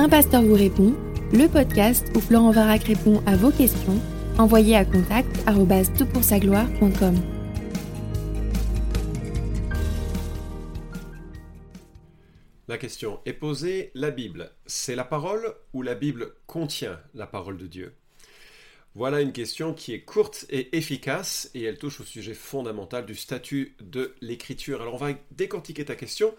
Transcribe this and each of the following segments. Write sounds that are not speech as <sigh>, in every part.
Un pasteur vous répond, le podcast où Florent Varac répond à vos questions, envoyez à contact gloire.com La question est posée, la Bible, c'est la parole ou la Bible contient la parole de Dieu? Voilà une question qui est courte et efficace et elle touche au sujet fondamental du statut de l'écriture. Alors on va décortiquer ta question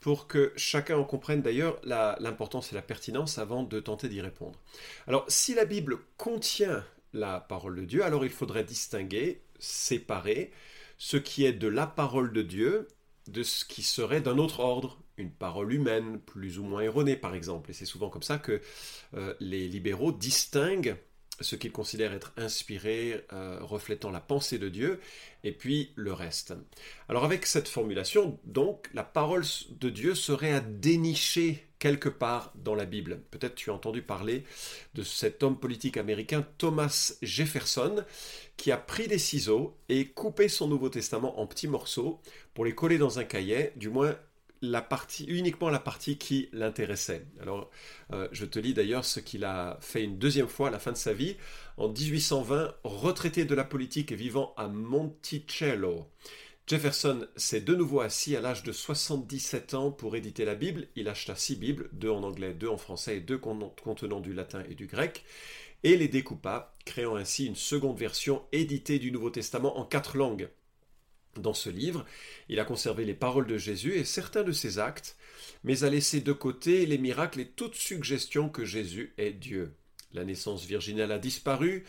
pour que chacun en comprenne d'ailleurs l'importance et la pertinence avant de tenter d'y répondre. Alors, si la Bible contient la parole de Dieu, alors il faudrait distinguer, séparer ce qui est de la parole de Dieu de ce qui serait d'un autre ordre, une parole humaine, plus ou moins erronée par exemple. Et c'est souvent comme ça que euh, les libéraux distinguent ce qu'ils considèrent être inspiré, euh, reflétant la pensée de Dieu, et puis le reste. Alors avec cette formulation, donc, la parole de Dieu serait à dénicher quelque part dans la Bible. Peut-être tu as entendu parler de cet homme politique américain Thomas Jefferson, qui a pris des ciseaux et coupé son Nouveau Testament en petits morceaux pour les coller dans un cahier, du moins la partie, uniquement la partie qui l'intéressait. Alors, euh, je te lis d'ailleurs ce qu'il a fait une deuxième fois à la fin de sa vie. En 1820, retraité de la politique et vivant à Monticello, Jefferson s'est de nouveau assis à l'âge de 77 ans pour éditer la Bible. Il acheta six Bibles, deux en anglais, deux en français et deux contenant du latin et du grec, et les découpa, créant ainsi une seconde version éditée du Nouveau Testament en quatre langues. Dans ce livre, il a conservé les paroles de Jésus et certains de ses actes, mais a laissé de côté les miracles et toute suggestion que Jésus est Dieu. La naissance virginale a disparu,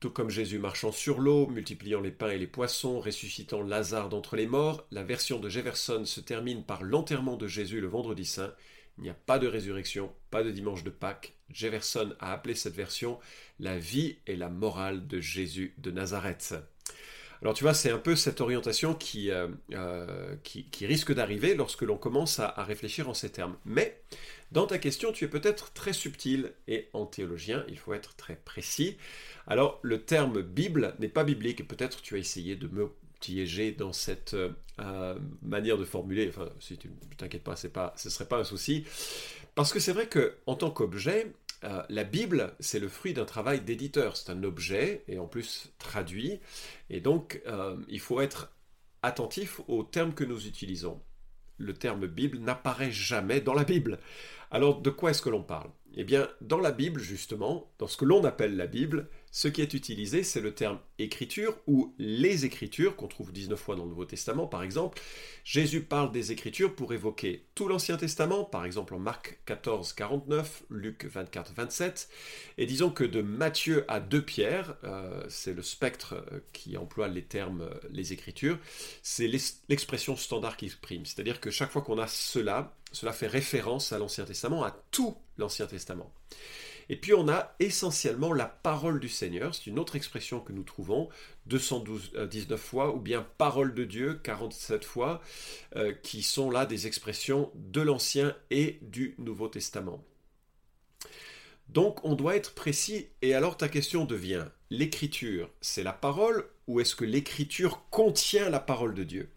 tout comme Jésus marchant sur l'eau, multipliant les pains et les poissons, ressuscitant Lazare d'entre les morts, la version de Jefferson se termine par l'enterrement de Jésus le vendredi saint. Il n'y a pas de résurrection, pas de dimanche de Pâques. Jefferson a appelé cette version la vie et la morale de Jésus de Nazareth. Alors tu vois, c'est un peu cette orientation qui, euh, euh, risque d'arriver lorsque l'on commence à, réfléchir en ces termes. Mais dans ta question, tu es peut-être très subtil et en théologien, il faut être très précis. Alors le terme Bible n'est pas biblique et peut-être tu as essayé de me piéger dans cette euh, manière de formuler. Enfin, si tu t'inquiètes pas, pas, ce ne serait pas un souci. Parce que c'est vrai qu'en tant qu'objet, euh, la Bible, c'est le fruit d'un travail d'éditeur. C'est un objet, et en plus traduit. Et donc, euh, il faut être attentif aux termes que nous utilisons. Le terme Bible n'apparaît jamais dans la Bible. Alors, de quoi est-ce que l'on parle? Eh bien, dans la Bible, justement, dans ce que l'on appelle la Bible, ce qui est utilisé, c'est le terme écriture ou les écritures, qu'on trouve 19 fois dans le Nouveau Testament par exemple. Jésus parle des écritures pour évoquer tout l'Ancien Testament, par exemple en Marc 14, 49, Luc 24, 27. Et disons que de Matthieu à 2 Pierre, euh, c'est le spectre euh, qui emploie les termes, euh, les écritures, c'est l'expression standard qui exprime. C'est-à-dire que chaque fois qu'on a cela, cela fait référence à l'Ancien Testament, à tout l'Ancien Testament. Et puis on a essentiellement la parole du Seigneur, c'est une autre expression que nous trouvons 219 euh, fois, ou bien parole de Dieu 47 fois, euh, qui sont là des expressions de l'Ancien et du Nouveau Testament. Donc on doit être précis, et alors ta question devient, l'écriture, c'est la parole, ou est-ce que l'écriture contient la parole de Dieu?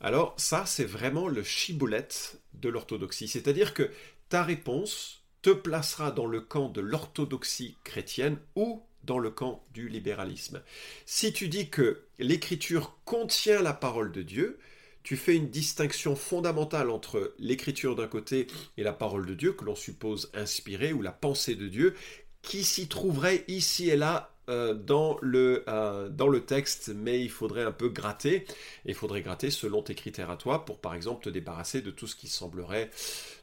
Alors ça, c'est vraiment le chiboulette de l'orthodoxie. C'est-à-dire que ta réponse te placera dans le camp de l'orthodoxie chrétienne ou dans le camp du libéralisme. Si tu dis que l'écriture contient la parole de Dieu, tu fais une distinction fondamentale entre l'écriture d'un côté et la parole de Dieu, que l'on suppose inspirée, ou la pensée de Dieu, qui s'y trouverait ici et là euh, dans, le, euh, dans le texte, mais il faudrait un peu gratter. il faudrait gratter selon tes critères à toi pour, par exemple, te débarrasser de tout ce qui semblerait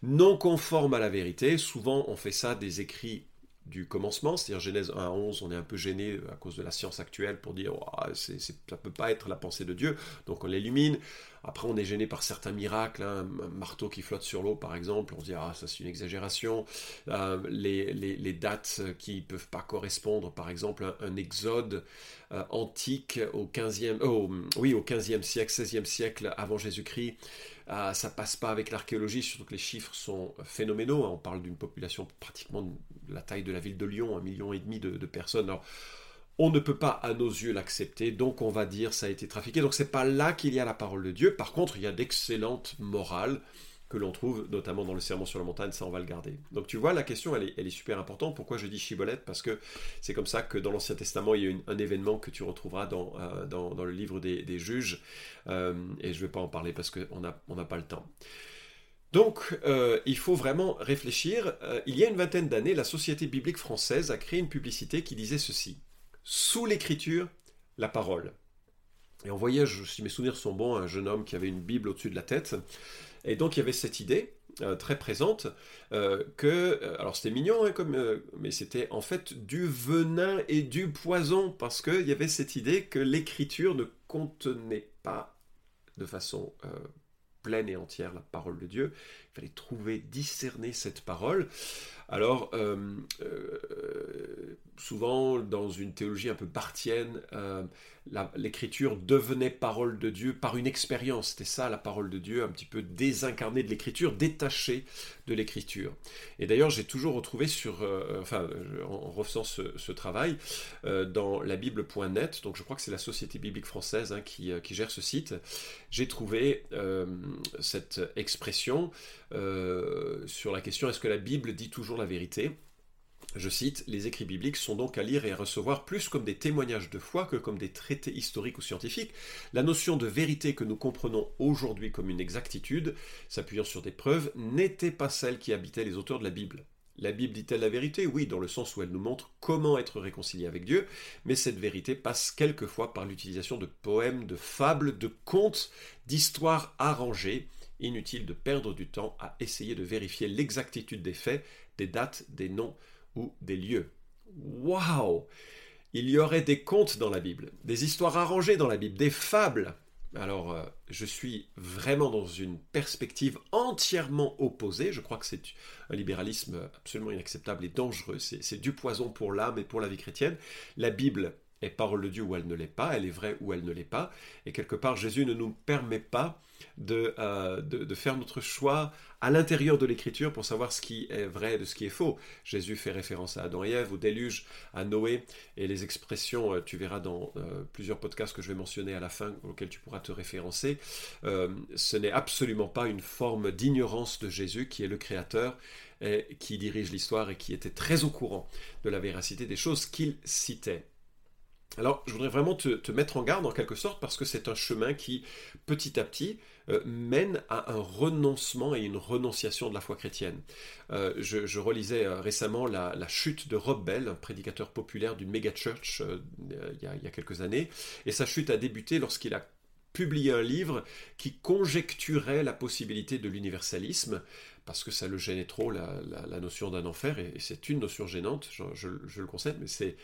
non conforme à la vérité. Souvent, on fait ça des écrits du commencement, c'est-à-dire Genèse 1 à 11, on est un peu gêné à cause de la science actuelle pour dire oh, ça ne peut pas être la pensée de Dieu, donc on l'illumine. Après, on est gêné par certains miracles, hein, un marteau qui flotte sur l'eau par exemple, on se dit ah ça c'est une exagération. Euh, les, dates qui ne peuvent pas correspondre, par exemple un, exode euh, antique au 15e, oui, au 15e siècle, 16e siècle avant Jésus-Christ. Ça ça passe pas avec l'archéologie, surtout que les chiffres sont phénoménaux. Hein. On parle d'une population pratiquement de la taille de la ville de Lyon, un million et demi de, personnes. On ne peut pas à nos yeux l'accepter, donc on va dire ça a été trafiqué. Donc c'est pas là qu'il y a la parole de Dieu. Par contre, il y a d'excellentes morales que l'on trouve notamment dans le Sermon sur la montagne, ça on va le garder. Donc tu vois, la question elle est, super importante. Pourquoi je dis Chibolette? Parce que c'est comme ça que dans l'Ancien Testament, il y a un événement que tu retrouveras dans, euh, le livre des, juges, euh, et je ne vais pas en parler parce qu'on n'a pas le temps. Donc, euh, il faut vraiment réfléchir. il y a une vingtaine d'années, la Société biblique française a créé une publicité qui disait ceci. Sous l'écriture, la parole. Et on voyait, si mes souvenirs sont bons, un jeune homme qui avait une Bible au-dessus de la tête. Et donc il y avait cette idée euh, très présente euh, que, euh, alors c'était mignon, hein, comme, mais c'était en fait du venin et du poison, parce qu'il y avait cette idée que l'écriture ne contenait pas de façon pleine et entière la parole de Dieu. Il fallait trouver, discerner cette parole. Alors, souvent dans une théologie un peu barthienne, l'écriture devenait parole de Dieu par une expérience. C'était ça la parole de Dieu, un petit peu désincarnée de l'écriture, détachée de l'écriture. Et d'ailleurs, j'ai toujours retrouvé sur, euh, enfin, en refaisant ce, travail, euh, dans la Bible.net, donc je crois que c'est la Société biblique française hein, euh, qui, gère ce site, j'ai trouvé cette expression sur la question est-ce que la Bible dit toujours la vérité? Je cite, Les écrits bibliques sont donc à lire et à recevoir plus comme des témoignages de foi que comme des traités historiques ou scientifiques. La notion de vérité que nous comprenons aujourd'hui comme une exactitude, s'appuyant sur des preuves, n'était pas celle qui habitait les auteurs de la Bible. La Bible dit-elle la vérité? Oui, dans le sens où elle nous montre comment être réconcilié avec Dieu, mais cette vérité passe quelquefois par l'utilisation de poèmes, de fables, de contes, d'histoires arrangées. Inutile de perdre du temps à essayer de vérifier l'exactitude des faits, des dates, des noms, ou des lieux. Waouh Il y aurait des contes dans la Bible, des histoires arrangées dans la Bible, des fables. Alors, euh, je suis vraiment dans une perspective entièrement opposée. Je crois que c'est un libéralisme absolument inacceptable et dangereux. C'est du poison pour l'âme et pour la vie chrétienne. La Bible est parole de Dieu ou elle ne l'est pas, elle est vraie ou elle ne l'est pas. Et quelque part, Jésus ne nous permet pas euh, de, de, faire notre choix à l'intérieur de l'écriture pour savoir ce qui est vrai de ce qui est faux. Jésus fait référence à Adam et Ève, au déluge, à Noé, et les expressions, euh, tu verras dans euh, plusieurs podcasts que je vais mentionner à la fin, auxquels tu pourras te référencer. ce n'est absolument pas une forme d'ignorance de Jésus qui est le Créateur et qui dirige l'histoire et qui était très au courant de la véracité des choses qu'il citait. Alors, je voudrais vraiment te, mettre en garde en quelque sorte parce que c'est un chemin qui, petit à petit, euh, mène à un renoncement et une renonciation de la foi chrétienne. Euh, je, relisais euh, récemment la, chute de Rob Bell, un prédicateur populaire d'une méga church il, y a, quelques années, et sa chute a débuté lorsqu'il a publié un livre qui conjecturait la possibilité de l'universalisme, parce que ça le gênait trop, la, notion d'un enfer, et, c'est une notion gênante, je, le concède, mais c'est,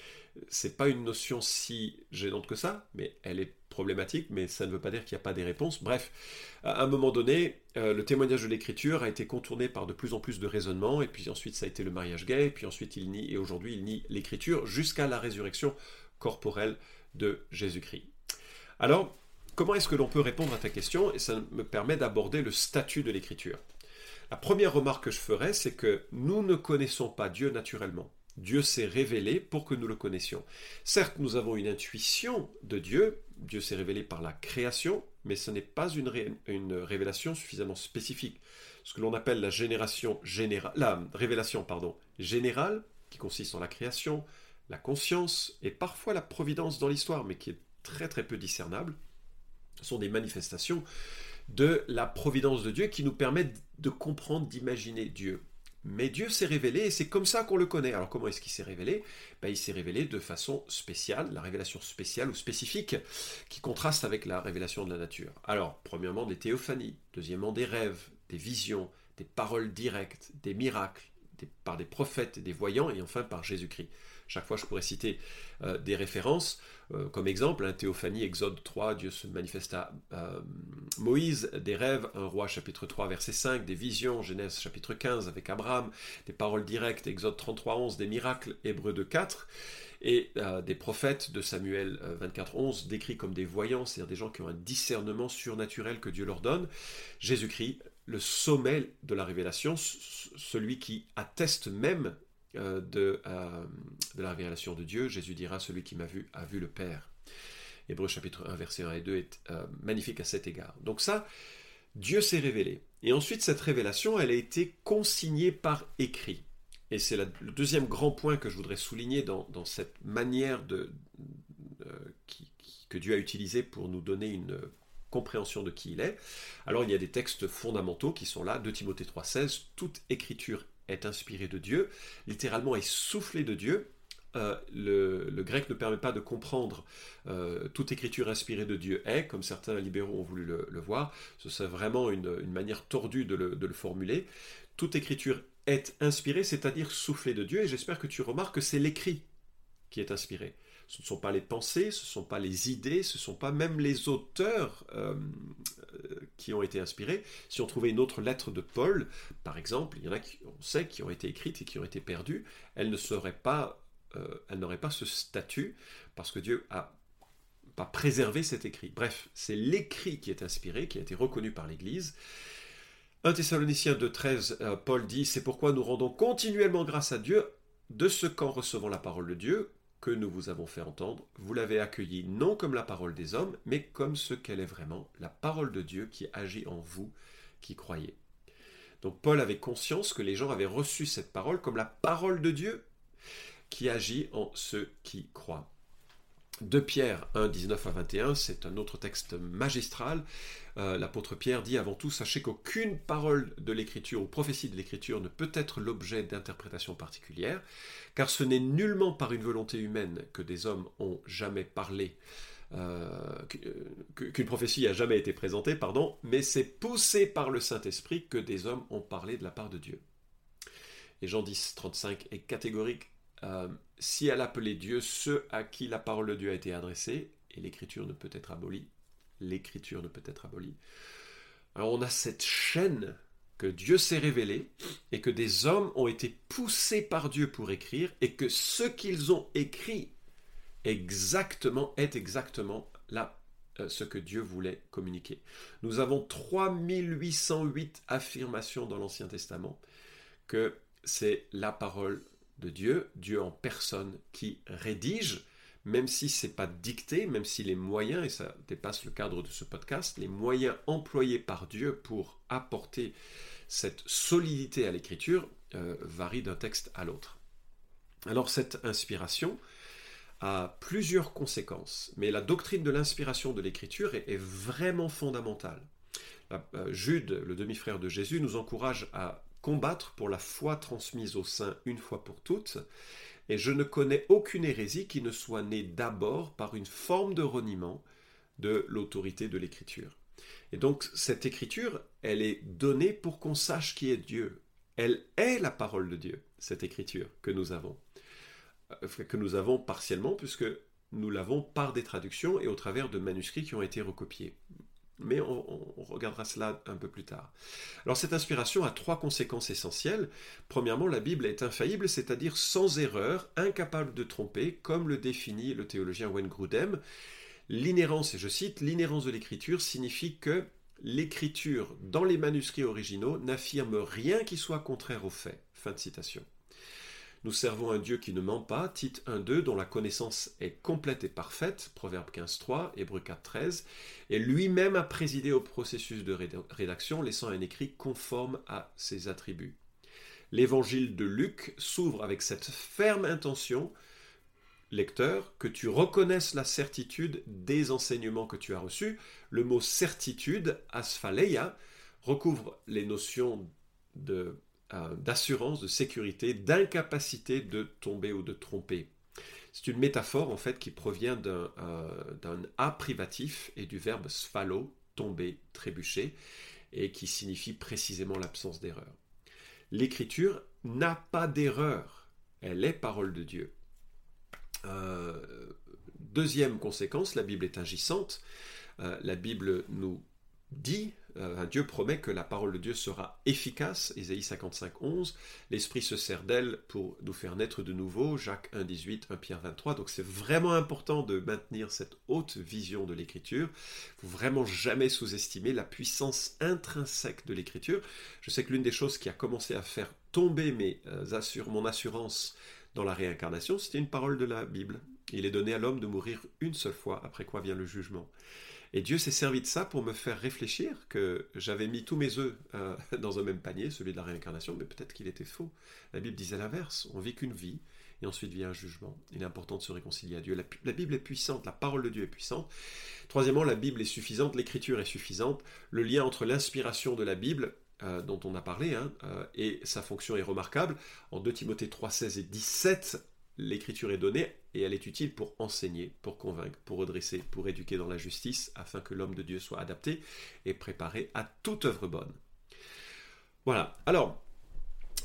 c'est pas une notion si gênante que ça, mais elle est problématique, mais ça ne veut pas dire qu'il n'y a pas des réponses. Bref, à un moment donné, euh, le témoignage de l'écriture a été contourné par de plus en plus de raisonnements, et puis ensuite ça a été le mariage gay, et puis ensuite il nie, et aujourd'hui il nie l'écriture, jusqu'à la résurrection corporelle de Jésus-Christ. Alors, comment est-ce que l'on peut répondre à ta question? Et ça me permet d'aborder le statut de l'écriture. La première remarque que je ferai, c'est que nous ne connaissons pas Dieu naturellement. Dieu s'est révélé pour que nous le connaissions. Certes, nous avons une intuition de Dieu, Dieu s'est révélé par la création, mais ce n'est pas une, révélation suffisamment spécifique. Ce que l'on appelle la, génération la révélation pardon, générale, qui consiste en la création, la conscience et parfois la providence dans l'histoire, mais qui est très très peu discernable, sont des manifestations de la providence de Dieu qui nous permettent de comprendre, d'imaginer Dieu. Mais Dieu s'est révélé et c'est comme ça qu'on le connaît. Alors comment est-ce qu'il s'est révélé? Ben, Il s'est révélé de façon spéciale, la révélation spéciale ou spécifique, qui contraste avec la révélation de la nature. Alors, premièrement, des théophanies, deuxièmement, des rêves, des visions, des paroles directes, des miracles, par des prophètes et des voyants, et enfin par Jésus-Christ. Chaque fois, je pourrais citer euh, des références. Euh, comme exemple, un Théophanie, Exode 3, Dieu se manifeste à euh, Moïse, des rêves, un roi chapitre 3 verset 5, des visions, Genèse chapitre 15 avec Abraham, des paroles directes, Exode 33 11, des miracles, Hébreux 2 4, et des prophètes de Samuel 24 11, décrits comme des voyants, c'est-à-dire des gens qui ont un discernement surnaturel que Dieu leur donne. Jésus-Christ, le sommet de la révélation, celui qui atteste même euh, de, euh, de, la révélation de Dieu, Jésus dira Celui qui m'a vu a vu le Père. Hébreu chapitre 1, verset 1 et 2 est euh, magnifique à cet égard. Donc, ça, Dieu s'est révélé. Et ensuite, cette révélation, elle a été consignée par écrit. Et c'est le deuxième grand point que je voudrais souligner dans, cette manière de, que Dieu a utilisée pour nous donner une compréhension de qui il est. Alors il y a des textes fondamentaux qui sont là, 2 Timothée 3,16, toute écriture est inspirée de Dieu, littéralement est soufflée de Dieu. Euh, le, grec ne permet pas de comprendre euh, toute écriture inspirée de Dieu est, comme certains libéraux ont voulu le, voir. Ce serait vraiment une, manière tordue de le, de le, formuler. Toute écriture est inspirée, c'est-à-dire soufflée de Dieu, et j'espère que tu remarques que c'est l'écrit qui est inspiré. Ce ne sont pas les pensées, ce ne sont pas les idées, ce ne sont pas même les auteurs euh, euh, qui ont été inspirés. Si on trouvait une autre lettre de Paul, par exemple, il y en a qui, on sait, qui ont été écrites et qui ont été perdues, elles ne seraient pas, euh, n'auraient pas ce statut parce que Dieu a pas préservé cet écrit. Bref, c'est l'écrit qui est inspiré, qui a été reconnu par l'Église. 1 Thessaloniciens 2.13, Paul dit, c'est pourquoi nous rendons continuellement grâce à Dieu de ce qu'en recevant la parole de Dieu, que nous vous avons fait entendre, vous l'avez accueillie non comme la parole des hommes, mais comme ce qu'elle est vraiment, la parole de Dieu qui agit en vous qui croyez. Donc Paul avait conscience que les gens avaient reçu cette parole comme la parole de Dieu qui agit en ceux qui croient. De Pierre 1, 19 à 21, c'est un autre texte magistral. Euh, l'apôtre Pierre dit avant tout, sachez qu'aucune parole de l'Écriture ou prophétie de l'Écriture ne peut être l'objet d'interprétation particulière, car ce n'est nullement par une volonté humaine que des hommes ont jamais parlé, euh, euh, qu'une prophétie a jamais été présentée, pardon, mais c'est poussé par le Saint-Esprit que des hommes ont parlé de la part de Dieu. Et Jean 10, 35 est catégorique si elle appelait Dieu ceux à qui la parole de Dieu a été adressée, et l'écriture ne peut être abolie, l'écriture ne peut être abolie. Alors on a cette chaîne que Dieu s'est révélé et que des hommes ont été poussés par Dieu pour écrire et que ce qu'ils ont écrit exactement est exactement euh, ce que Dieu voulait communiquer. Nous avons 3808 affirmations dans l'Ancien Testament que c'est la parole de Dieu, Dieu en personne qui rédige, même si c'est pas dicté, même si les moyens, et ça dépasse le cadre de ce podcast, les moyens employés par Dieu pour apporter cette solidité à l'écriture euh, varient d'un texte à l'autre. Alors cette inspiration a plusieurs conséquences, mais la doctrine de l'inspiration de l'écriture est, vraiment fondamentale. Euh, Jude, le demi-frère de Jésus, nous encourage à combattre pour la foi transmise au sein une fois pour toutes, et je ne connais aucune hérésie qui ne soit née d'abord par une forme de reniement de l'autorité de l'écriture. Et donc cette écriture, elle est donnée pour qu'on sache qui est Dieu. Elle est la parole de Dieu, cette écriture que nous avons. Euh, que nous avons partiellement puisque nous l'avons par des traductions et au travers de manuscrits qui ont été recopiés. Mais on, regardera cela un peu plus tard. Alors cette inspiration a trois conséquences essentielles. Premièrement, la Bible est infaillible, c'est-à-dire sans erreur, incapable de tromper, comme le définit le théologien Wayne Grudem. L'inhérence, et je cite, l'inhérence de l'écriture signifie que l'écriture dans les manuscrits originaux n'affirme rien qui soit contraire aux faits. Fin de citation. Nous servons un Dieu qui ne ment pas, Tite 1.2, dont la connaissance est complète et parfaite, Proverbe 15.3, Hébreu 4.13, et lui-même a présidé au processus de rédaction, laissant un écrit conforme à ses attributs. L'évangile de Luc s'ouvre avec cette ferme intention, lecteur, que tu reconnaisses la certitude des enseignements que tu as reçus. Le mot certitude, asphaleia, recouvre les notions de d'assurance, de sécurité, d'incapacité de tomber ou de tromper. C'est une métaphore en fait qui provient d'un euh, A privatif et du verbe sphalo, tomber, trébucher, et qui signifie précisément l'absence d'erreur. L'écriture n'a pas d'erreur, elle est parole de Dieu. Euh, deuxième conséquence, la Bible est agissante. la Bible nous dit euh, Dieu promet que la parole de Dieu sera efficace, Ésaïe 55, 11. L'Esprit se sert d'elle pour nous faire naître de nouveau, Jacques 1, 18, 1 Pierre 23. Donc c'est vraiment important de maintenir cette haute vision de l'Écriture. Faut vraiment jamais sous-estimer la puissance intrinsèque de l'Écriture. Je sais que l'une des choses qui a commencé à faire tomber mes, euh, mon assurance dans la réincarnation, c'était une parole de la Bible. Il est donné à l'homme de mourir une seule fois, après quoi vient le jugement. Et Dieu s'est servi de ça pour me faire réfléchir que j'avais mis tous mes œufs euh, <laughs> dans un même panier, celui de la réincarnation, mais peut-être qu'il était faux. La Bible disait l'inverse. On vit qu'une vie et ensuite vient un jugement. Il est important de se réconcilier à Dieu. La, Bible est puissante, la parole de Dieu est puissante. Troisièmement, la Bible est suffisante, l'écriture est suffisante. Le lien entre l'inspiration de la Bible, euh, dont on a parlé, hein, euh, et sa fonction est remarquable. En 2 Timothée 3, 16 et 17, l'écriture est donnée et elle est utile pour enseigner, pour convaincre, pour redresser, pour éduquer dans la justice, afin que l'homme de Dieu soit adapté et préparé à toute œuvre bonne. Voilà. Alors,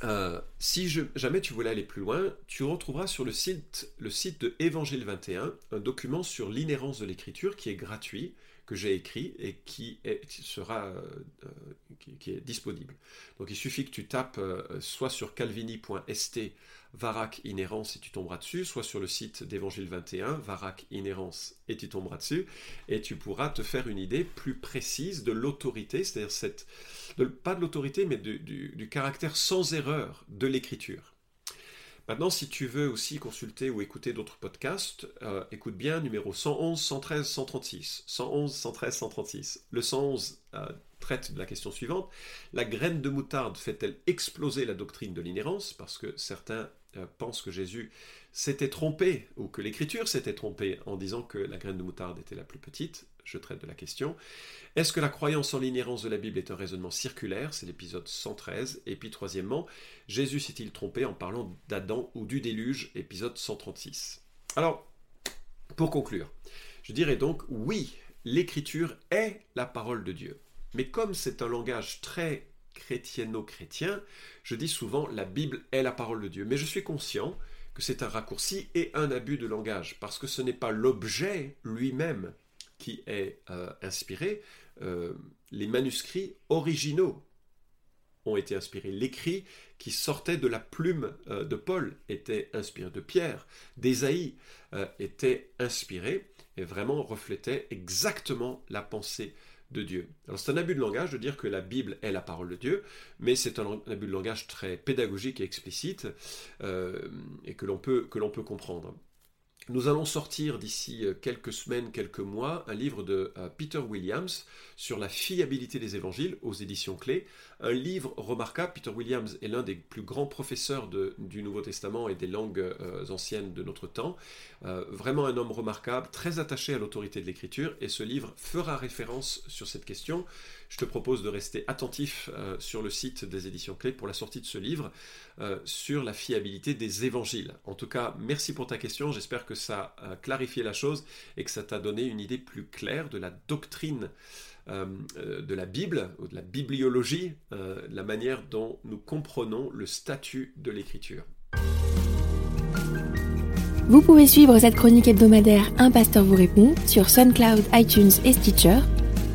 euh, si jamais tu voulais aller plus loin, tu retrouveras sur le site, le site de Évangile 21 un document sur l'inhérence de l'écriture qui est gratuit, que j'ai écrit et qui, sera euh, euh, qui, est disponible. Donc il suffit que tu tapes soit sur calvini.st Varac Inhérence et tu tomberas dessus, soit sur le site d'Évangile 21, Varac Inhérence et tu tomberas dessus, et tu pourras te faire une idée plus précise de l'autorité, c'est-à-dire cette, pas de l'autorité, mais du, caractère sans erreur de l'écriture. Maintenant, si tu veux aussi consulter ou écouter d'autres podcasts, euh, écoute bien numéro 111, 113, 136. 111, 113, 136. Le 111 euh, traite de la question suivante. La graine de moutarde fait-elle exploser la doctrine de l'inhérence? Parce que certains euh, pense que Jésus s'était trompé, ou que l'Écriture s'était trompée en disant que la graine de moutarde était la plus petite. Je traite de la question. Est-ce que la croyance en l'inhérence de la Bible est un raisonnement circulaire? C'est l'épisode 113. Et puis troisièmement, Jésus s'est-il trompé en parlant d'Adam ou du déluge? Épisode 136. Alors, pour conclure, je dirais donc oui, l'Écriture est la parole de Dieu. Mais comme c'est un langage très chrétienno-chrétien, je dis souvent la Bible est la parole de Dieu. Mais je suis conscient que c'est un raccourci et un abus de langage, parce que ce n'est pas l'objet lui-même qui est euh, inspiré. Euh, les manuscrits originaux ont été inspirés. L'écrit qui sortait de la plume euh, de Paul était inspiré, de Pierre, d'Ésaïe était inspiré et vraiment reflétait exactement la pensée Alors c'est un abus de langage de dire que la Bible est la parole de Dieu, mais c'est un, abus de langage très pédagogique et explicite euh, et que l'on peut comprendre. Nous allons sortir d'ici euh, quelques semaines, quelques mois, un livre de euh, Peter Williams sur la fiabilité des évangiles aux éditions clés. Un livre remarquable. Peter Williams est l'un des plus grands professeurs du Nouveau Testament et des langues euh, anciennes de notre temps. vraiment un homme remarquable, très attaché à l'autorité de l'écriture, et ce livre fera référence sur cette question. Je te propose de rester attentif sur le site des éditions clés pour la sortie de ce livre sur la fiabilité des évangiles. En tout cas, merci pour ta question. J'espère que ça a clarifié la chose et que ça t'a donné une idée plus claire de la doctrine euh, euh, de la Bible, ou de la bibliologie, euh, la manière dont nous comprenons le statut de l'écriture. Vous pouvez suivre cette chronique hebdomadaire Un pasteur vous répond sur SoundCloud, iTunes et Stitcher.